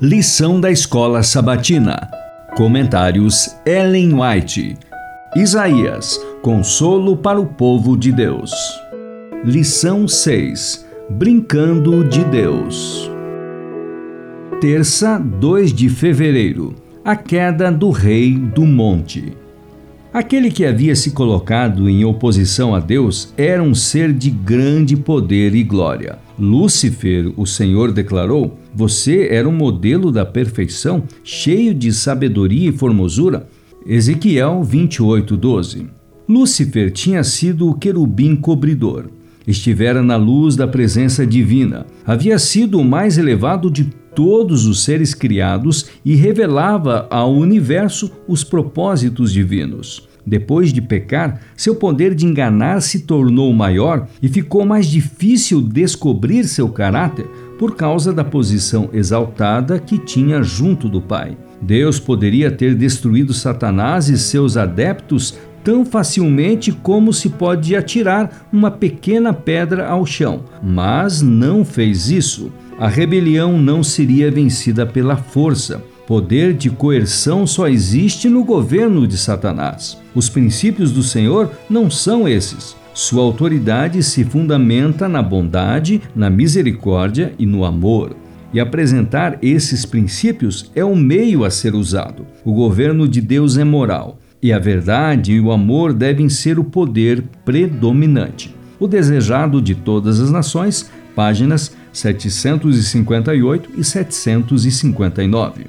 Lição da Escola Sabatina. Comentários Ellen White. Isaías. Consolo para o povo de Deus. Lição 6. Brincando de Deus. Terça, 2 de fevereiro. A queda do rei do monte. Aquele que havia se colocado em oposição a Deus era um ser de grande poder e glória. Lúcifer, o Senhor declarou: Você era um modelo da perfeição, cheio de sabedoria e formosura. Ezequiel 28, 12. Lúcifer tinha sido o querubim cobridor. Estivera na luz da presença divina. Havia sido o mais elevado de todos os seres criados e revelava ao universo os propósitos divinos. Depois de pecar, seu poder de enganar se tornou maior e ficou mais difícil descobrir seu caráter por causa da posição exaltada que tinha junto do Pai. Deus poderia ter destruído Satanás e seus adeptos tão facilmente como se pode atirar uma pequena pedra ao chão, mas não fez isso. A rebelião não seria vencida pela força. Poder de coerção só existe no governo de Satanás. Os princípios do Senhor não são esses. Sua autoridade se fundamenta na bondade, na misericórdia e no amor. E apresentar esses princípios é o meio a ser usado. O governo de Deus é moral e a verdade e o amor devem ser o poder predominante. O desejado de todas as nações, páginas 758 e 759.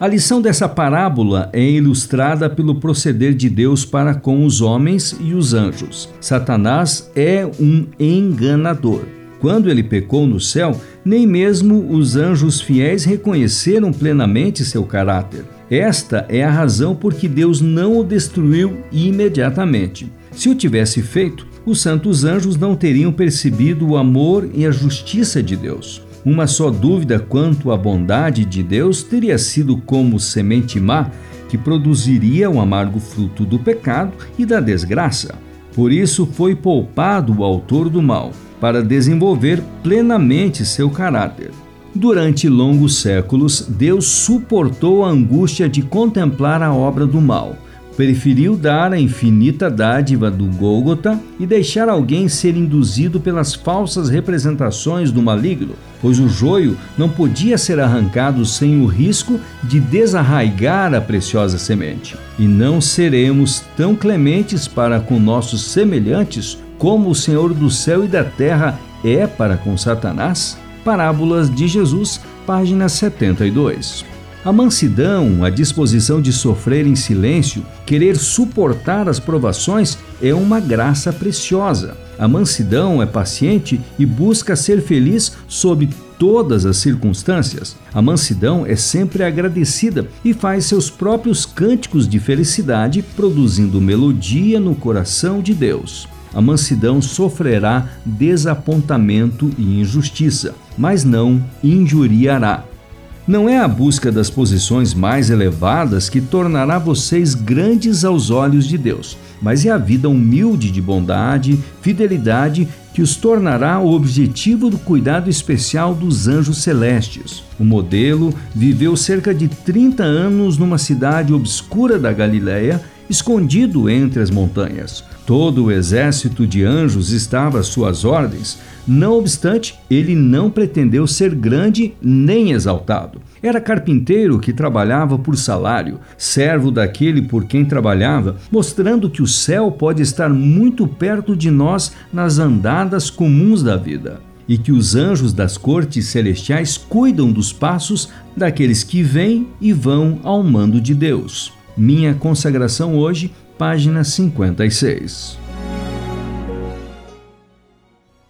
A lição dessa parábola é ilustrada pelo proceder de Deus para com os homens e os anjos. Satanás é um enganador. Quando ele pecou no céu, nem mesmo os anjos fiéis reconheceram plenamente seu caráter. Esta é a razão por que Deus não o destruiu imediatamente. Se o tivesse feito, os santos anjos não teriam percebido o amor e a justiça de Deus. Uma só dúvida quanto à bondade de Deus teria sido como semente má que produziria o amargo fruto do pecado e da desgraça. Por isso foi poupado o autor do mal, para desenvolver plenamente seu caráter. Durante longos séculos, Deus suportou a angústia de contemplar a obra do mal. Preferiu dar a infinita dádiva do Gólgota e deixar alguém ser induzido pelas falsas representações do maligno, pois o joio não podia ser arrancado sem o risco de desarraigar a preciosa semente. E não seremos tão clementes para com nossos semelhantes como o Senhor do céu e da terra é para com Satanás? Parábolas de Jesus, página 72. A mansidão, a disposição de sofrer em silêncio, querer suportar as provações é uma graça preciosa. A mansidão é paciente e busca ser feliz sob todas as circunstâncias. A mansidão é sempre agradecida e faz seus próprios cânticos de felicidade, produzindo melodia no coração de Deus a mansidão sofrerá desapontamento e injustiça, mas não injuriará. Não é a busca das posições mais elevadas que tornará vocês grandes aos olhos de Deus, mas é a vida humilde de bondade, fidelidade que os tornará o objetivo do cuidado especial dos anjos celestes. O modelo viveu cerca de 30 anos numa cidade obscura da Galiléia escondido entre as montanhas. Todo o exército de anjos estava às suas ordens. Não obstante, ele não pretendeu ser grande nem exaltado. Era carpinteiro que trabalhava por salário, servo daquele por quem trabalhava, mostrando que o céu pode estar muito perto de nós nas andadas comuns da vida e que os anjos das cortes celestiais cuidam dos passos daqueles que vêm e vão ao mando de Deus. Minha consagração hoje, página 56.